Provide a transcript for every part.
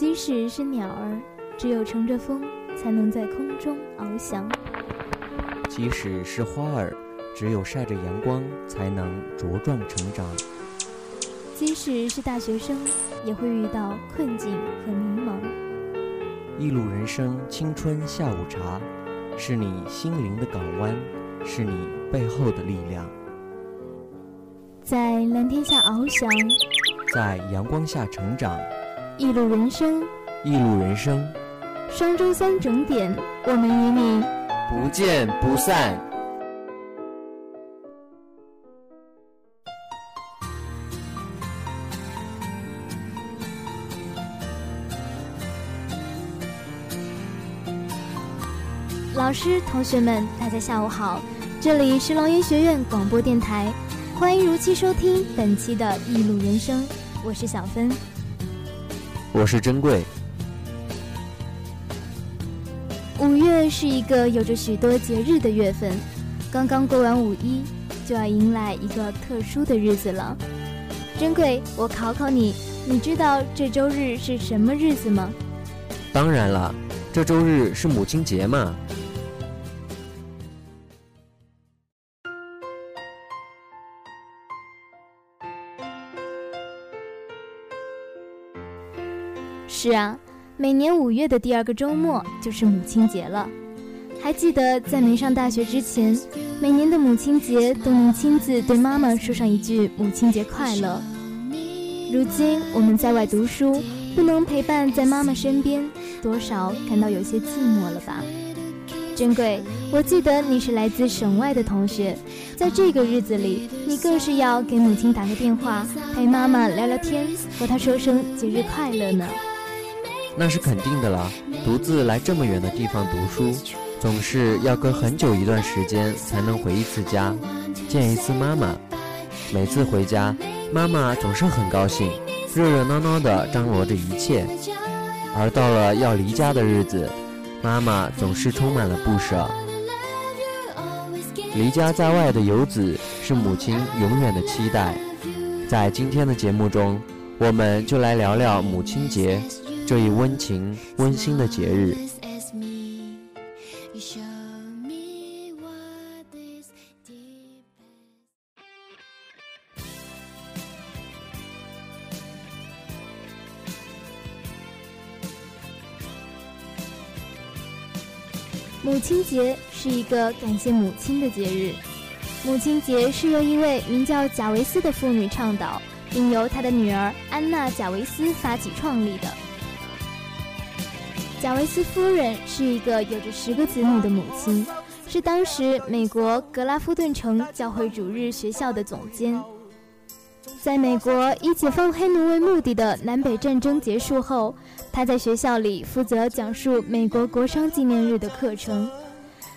即使是鸟儿，只有乘着风，才能在空中翱翔；即使是花儿，只有晒着阳光，才能茁壮成长；即使是大学生，也会遇到困境和迷茫。一路人生，青春下午茶，是你心灵的港湾，是你背后的力量。在蓝天下翱翔，在阳光下成长。一路人生，一路人生。双周三整点，我们与你不见不散。老师、同学们，大家下午好，这里是龙岩学院广播电台。欢迎如期收听本期的《一路人生》，我是小芬，我是珍贵。五月是一个有着许多节日的月份，刚刚过完五一，就要迎来一个特殊的日子了。珍贵，我考考你，你知道这周日是什么日子吗？当然了，这周日是母亲节嘛。是啊，每年五月的第二个周末就是母亲节了。还记得在没上大学之前，每年的母亲节都能亲自对妈妈说上一句“母亲节快乐”。如今我们在外读书，不能陪伴在妈妈身边，多少感到有些寂寞了吧？珍贵，我记得你是来自省外的同学，在这个日子里，你更是要给母亲打个电话，陪妈妈聊聊天，和她说声节日快乐呢。那是肯定的了，独自来这么远的地方读书，总是要隔很久一段时间才能回一次家，见一次妈妈。每次回家，妈妈总是很高兴，热热闹闹的张罗着一切。而到了要离家的日子，妈妈总是充满了不舍。离家在外的游子是母亲永远的期待。在今天的节目中，我们就来聊聊母亲节。这一温情温馨的节日，母亲节是一个感谢母亲的节日。母亲节是由一位名叫贾维斯的妇女倡导，并由她的女儿安娜·贾维斯发起创立的。贾维斯夫人是一个有着十个子女的母亲，是当时美国格拉夫顿城教会主日学校的总监。在美国以解放黑奴为目的的南北战争结束后，他在学校里负责讲述美国国殇纪念日的课程。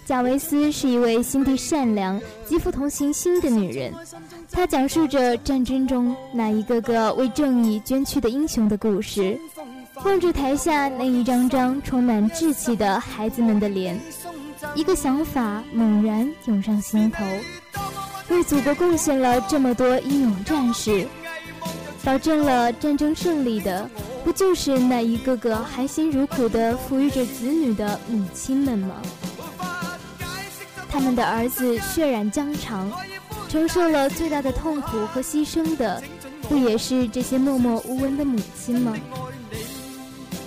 贾维斯是一位心地善良、极富同情心的女人，她讲述着战争中那一个个为正义捐躯的英雄的故事。望着台下那一张张充满稚气的孩子们的脸，一个想法猛然涌上心头：为祖国贡献了这么多英勇战士，保证了战争胜利的，不就是那一个个含辛茹苦地抚育着子女的母亲们吗？他们的儿子血染疆场，承受了最大的痛苦和牺牲的，不也是这些默默无闻的母亲吗？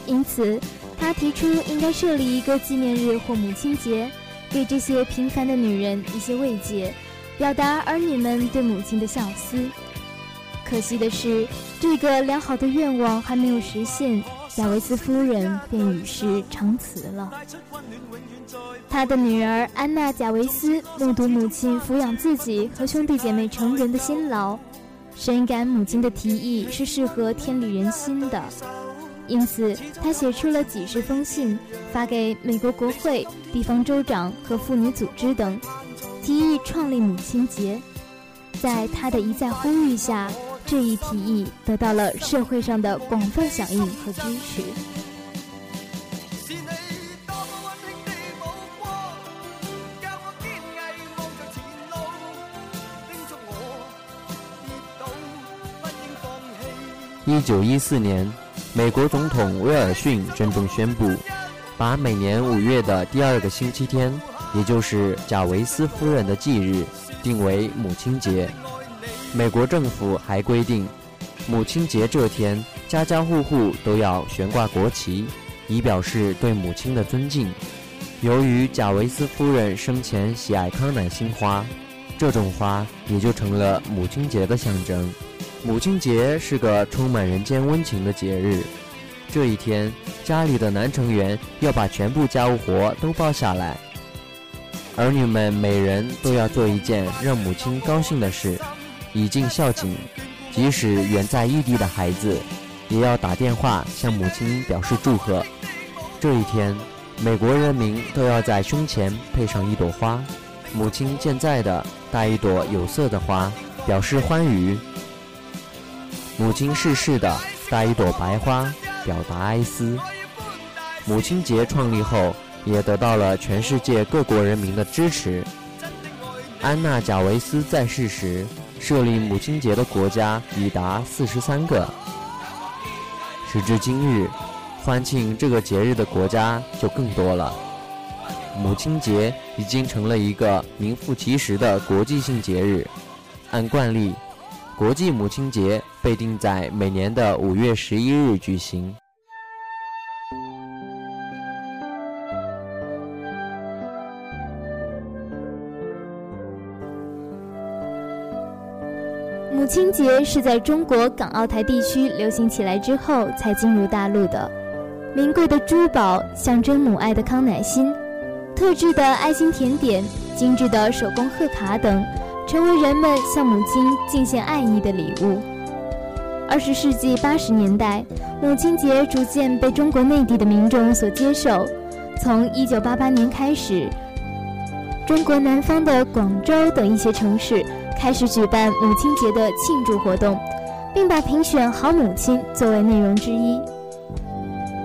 因此，他提出应该设立一个纪念日或母亲节，给这些平凡的女人一些慰藉，表达儿女们对母亲的孝思。可惜的是，这个良好的愿望还没有实现，贾维斯夫人便与世长辞了。他的女儿安娜·贾维斯目睹母亲抚养自己和兄弟姐妹成人的辛劳，深感母亲的提议是适合天理人心的。因此，他写出了几十封信，发给美国国会、地方州长和妇女组织等，提议创立母亲节。在他的一再呼吁下，这一提议得到了社会上的广泛响应和支持。一九一四年。美国总统威尔逊郑重宣布，把每年五月的第二个星期天，也就是贾维斯夫人的忌日，定为母亲节。美国政府还规定，母亲节这天，家家户户都要悬挂国旗，以表示对母亲的尊敬。由于贾维斯夫人生前喜爱康乃馨花，这种花也就成了母亲节的象征。母亲节是个充满人间温情的节日。这一天，家里的男成员要把全部家务活都包下来，儿女们每人都要做一件让母亲高兴的事，以尽孝敬。即使远在异地的孩子，也要打电话向母亲表示祝贺。这一天。美国人民都要在胸前配上一朵花，母亲健在的带一朵有色的花，表示欢愉；母亲逝世的带一朵白花，表达哀思。母亲节创立后，也得到了全世界各国人民的支持。安娜·贾维斯在世时，设立母亲节的国家已达四十三个。时至今日。欢庆这个节日的国家就更多了。母亲节已经成了一个名副其实的国际性节日。按惯例，国际母亲节被定在每年的五月十一日举行。母亲节是在中国港澳台地区流行起来之后才进入大陆的。名贵的珠宝，象征母爱的康乃馨，特制的爱心甜点，精致的手工贺卡等，成为人们向母亲敬献爱意的礼物。二十世纪八十年代，母亲节逐渐被中国内地的民众所接受。从一九八八年开始，中国南方的广州等一些城市开始举办母亲节的庆祝活动，并把评选好母亲作为内容之一。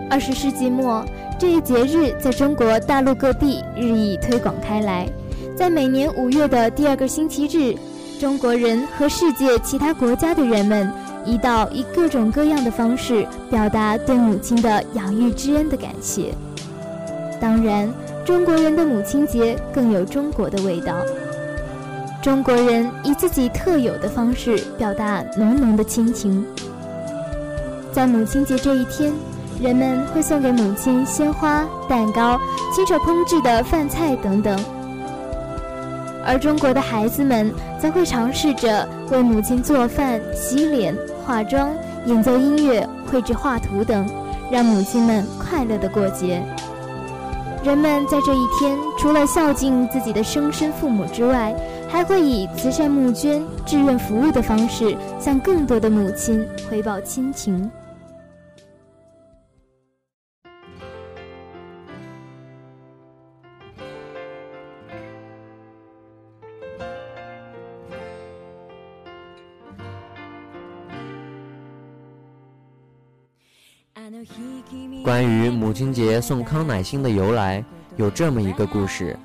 二十世纪末，这一节日在中国大陆各地日益推广开来。在每年五月的第二个星期日，中国人和世界其他国家的人们一道以各种各样的方式表达对母亲的养育之恩的感谢。当然，中国人的母亲节更有中国的味道。中国人以自己特有的方式表达浓浓的亲情。在母亲节这一天。人们会送给母亲鲜花、蛋糕、亲手烹制的饭菜等等，而中国的孩子们则会尝试着为母亲做饭、洗脸、化妆、演奏音乐、绘制画图等，让母亲们快乐的过节。人们在这一天，除了孝敬自己的生身父母之外，还会以慈善募捐、志愿服务的方式，向更多的母亲回报亲情。母亲节送康乃馨的由来，有这么一个故事：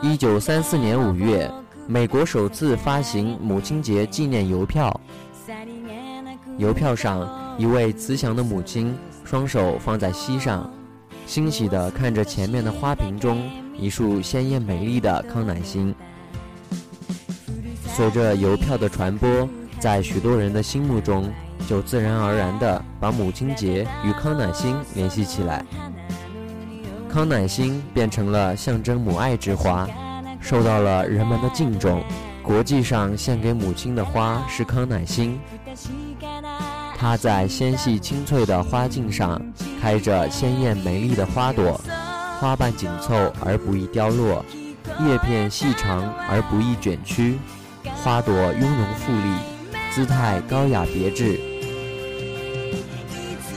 一九三四年五月，美国首次发行母亲节纪念邮票。邮票上，一位慈祥的母亲双手放在膝上，欣喜地看着前面的花瓶中一束鲜艳美丽的康乃馨。随着邮票的传播，在许多人的心目中。就自然而然地把母亲节与康乃馨联系起来，康乃馨变成了象征母爱之花，受到了人们的敬重。国际上献给母亲的花是康乃馨，它在纤细清脆的花茎上开着鲜艳美丽的花朵，花瓣紧凑而不易凋落，叶片细长而不易卷曲，花朵雍容富丽，姿态高雅别致。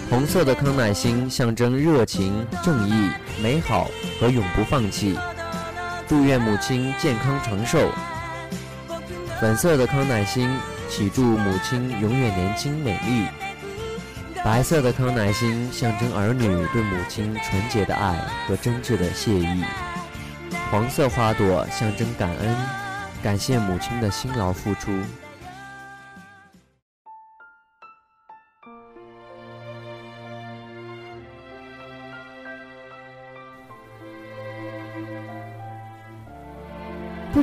红色的康乃馨象征热情、正义、美好和永不放弃，祝愿母亲健康长寿。粉色的康乃馨祈祝母亲永远年轻美丽。白色的康乃馨象征儿女对母亲纯洁的爱和真挚的谢意。黄色花朵象征感恩，感谢母亲的辛劳付出。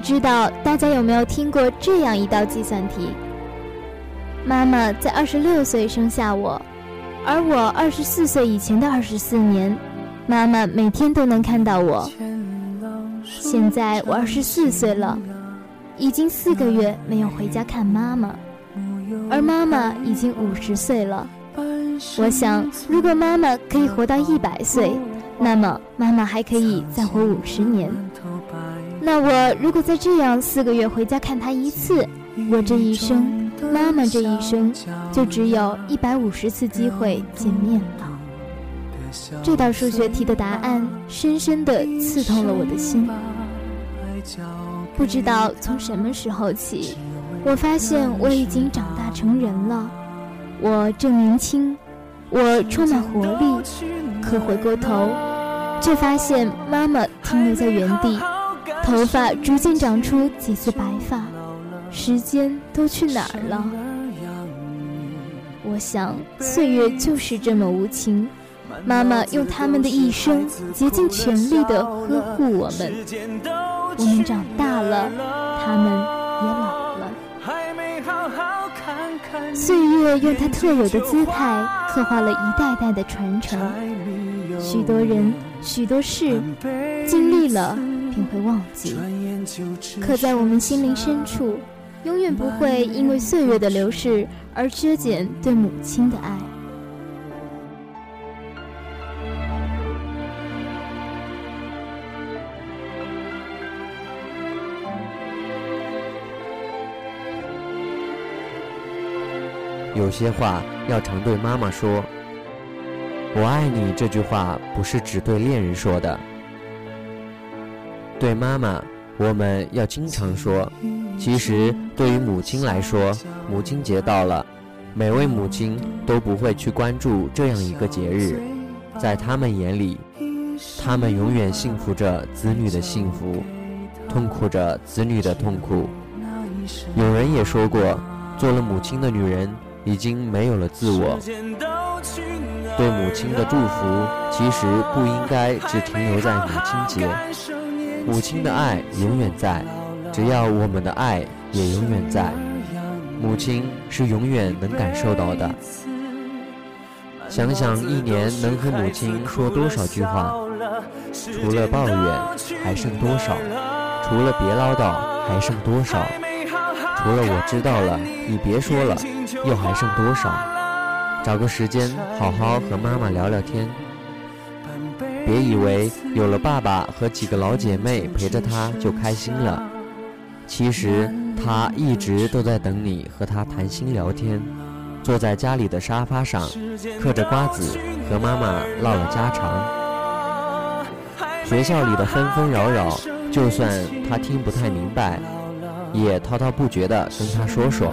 知道大家有没有听过这样一道计算题？妈妈在二十六岁生下我，而我二十四岁以前的二十四年，妈妈每天都能看到我。现在我二十四岁了，已经四个月没有回家看妈妈，而妈妈已经五十岁了。我想，如果妈妈可以活到一百岁，那么妈妈还可以再活五十年。那我如果再这样四个月回家看她一次，我这一生，妈妈这一生，就只有一百五十次机会见面了。这道数学题的答案深深地刺痛了我的心。不知道从什么时候起，我发现我已经长大成人了，我正年轻。我充满活力，可回过头，却发现妈妈停留在原地，头发逐渐长出几丝白发，时间都去哪儿了？我想，岁月就是这么无情，妈妈用他们的一生竭尽全力地呵护我们，我们长大了，他们也老了。岁月用它特有的姿态刻画了一代代的传承，许多人、许多事，经历了便会忘记，可在我们心灵深处，永远不会因为岁月的流逝而削减对母亲的爱。有些话要常对妈妈说。我爱你这句话不是只对恋人说的，对妈妈我们要经常说。其实对于母亲来说，母亲节到了，每位母亲都不会去关注这样一个节日，在他们眼里，他们永远幸福着子女的幸福，痛苦着子女的痛苦。有人也说过，做了母亲的女人。已经没有了自我。对母亲的祝福，其实不应该只停留在母亲节。母亲的爱永远在，只要我们的爱也永远在。母亲是永远能感受到的。想想一年能和母亲说多少句话，除了抱怨还剩多少？除了别唠叨还剩多少？除了我知道了，你别说了。又还剩多少？找个时间好好和妈妈聊聊天。别以为有了爸爸和几个老姐妹陪着他就开心了，其实他一直都在等你和他谈心聊天。坐在家里的沙发上，嗑着瓜子，和妈妈唠了家常。学校里的纷纷扰扰，就算他听不太明白，也滔滔不绝地跟他说说。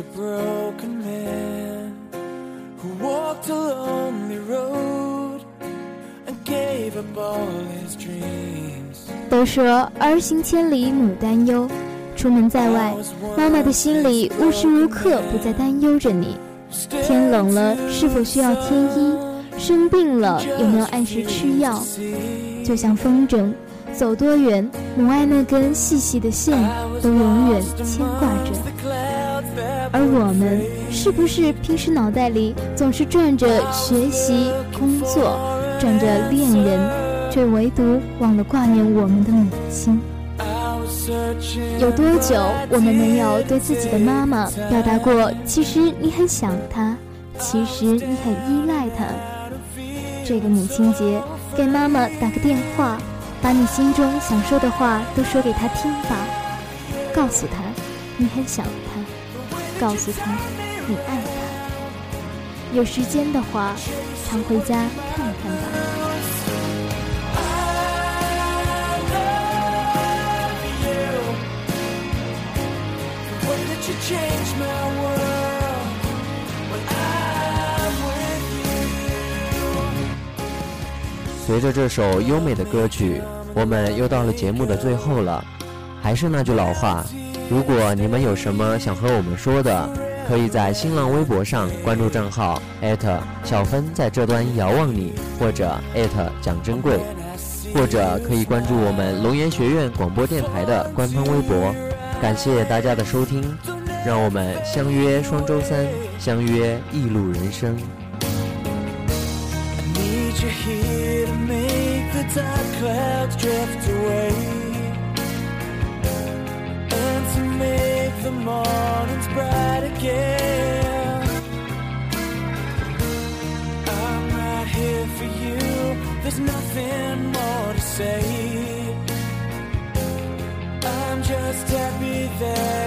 Once broken man walked lonely road a gave up all dreams 都说儿行千里母担忧，出门在外，妈妈的心里无时无刻不在担忧着你。天冷了是否需要添衣？生病了有没有按时吃药？就像风筝，走多远，母爱那根细细的线都永远牵挂着。而我们是不是平时脑袋里总是转着学习、工作，转着恋人，却唯独忘了挂念我们的母亲？有多久我们没有对自己的妈妈表达过，其实你很想她，其实你很依赖她？这个母亲节，给妈妈打个电话，把你心中想说的话都说给她听吧，告诉她你很想他，告诉他你爱他。有时间的话，常回家看看吧。随着这首优美的歌曲，我们又到了节目的最后了。还是那句老话，如果你们有什么想和我们说的，可以在新浪微博上关注账号小芬在这端遥望你，或者蒋珍贵，或者可以关注我们龙岩学院广播电台的官方微博。感谢大家的收听，让我们相约双周三，相约一路人生。dark clouds drift away the mornings bright again. I'm right here for you. There's nothing more to say. I'm just happy that